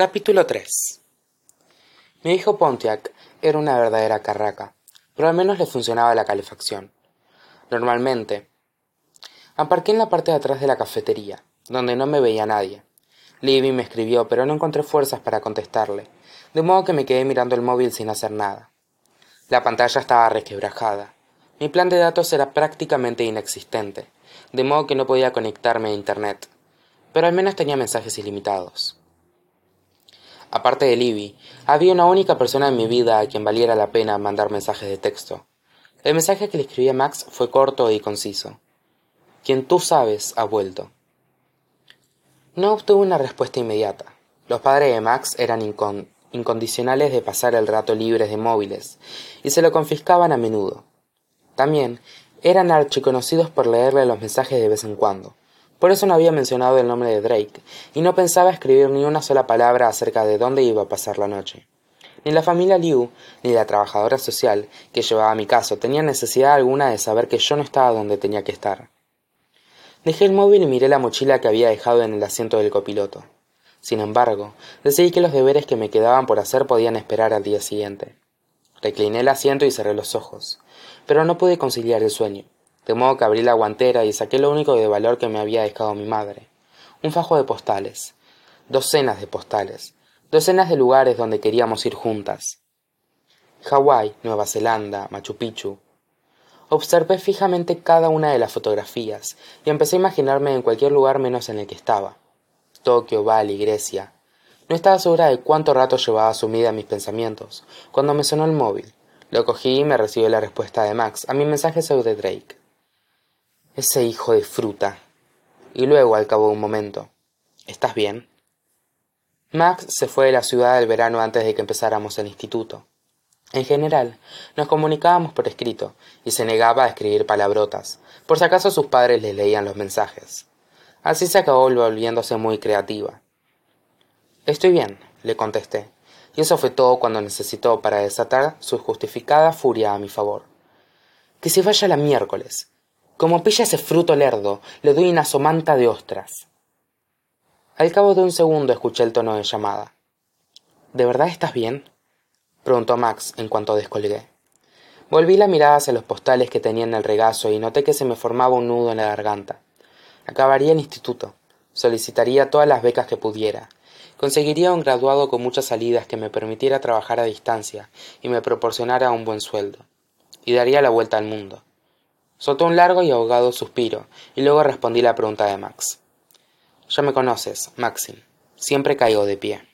Capítulo 3 Mi hijo Pontiac era una verdadera carraca, pero al menos le funcionaba la calefacción. Normalmente, aparqué en la parte de atrás de la cafetería, donde no me veía nadie. Libby me escribió, pero no encontré fuerzas para contestarle, de modo que me quedé mirando el móvil sin hacer nada. La pantalla estaba requebrajada. Mi plan de datos era prácticamente inexistente, de modo que no podía conectarme a Internet, pero al menos tenía mensajes ilimitados. Aparte de Libby, había una única persona en mi vida a quien valiera la pena mandar mensajes de texto. El mensaje que le escribí a Max fue corto y conciso. Quien tú sabes ha vuelto. No obtuve una respuesta inmediata. Los padres de Max eran incondicionales de pasar el rato libres de móviles, y se lo confiscaban a menudo. También eran archiconocidos por leerle los mensajes de vez en cuando. Por eso no había mencionado el nombre de Drake, y no pensaba escribir ni una sola palabra acerca de dónde iba a pasar la noche. Ni la familia Liu, ni la trabajadora social que llevaba mi caso tenían necesidad alguna de saber que yo no estaba donde tenía que estar. Dejé el móvil y miré la mochila que había dejado en el asiento del copiloto. Sin embargo, decidí que los deberes que me quedaban por hacer podían esperar al día siguiente. Recliné el asiento y cerré los ojos, pero no pude conciliar el sueño de modo que abrí la guantera y saqué lo único de valor que me había dejado mi madre un fajo de postales docenas de postales docenas de lugares donde queríamos ir juntas Hawái, Nueva Zelanda, Machu Picchu. Observé fijamente cada una de las fotografías y empecé a imaginarme en cualquier lugar menos en el que estaba. Tokio, Bali, Grecia. No estaba segura de cuánto rato llevaba sumida mis pensamientos, cuando me sonó el móvil. Lo cogí y me recibió la respuesta de Max a mi mensaje sobre Drake. Ese hijo de fruta. Y luego, al cabo de un momento, ¿estás bien? Max se fue de la ciudad del verano antes de que empezáramos el instituto. En general, nos comunicábamos por escrito, y se negaba a escribir palabrotas, por si acaso sus padres le leían los mensajes. Así se acabó volviéndose muy creativa. Estoy bien, le contesté, y eso fue todo cuando necesitó para desatar su justificada furia a mi favor. Que se vaya la miércoles, como pilla ese fruto lerdo, le doy una somanta de ostras. Al cabo de un segundo escuché el tono de llamada. ¿De verdad estás bien? preguntó Max en cuanto descolgué. Volví la mirada hacia los postales que tenía en el regazo y noté que se me formaba un nudo en la garganta. Acabaría el instituto, solicitaría todas las becas que pudiera, conseguiría un graduado con muchas salidas que me permitiera trabajar a distancia y me proporcionara un buen sueldo, y daría la vuelta al mundo. Soltó un largo y ahogado suspiro, y luego respondí la pregunta de Max. Ya me conoces, Maxim. Siempre caigo de pie.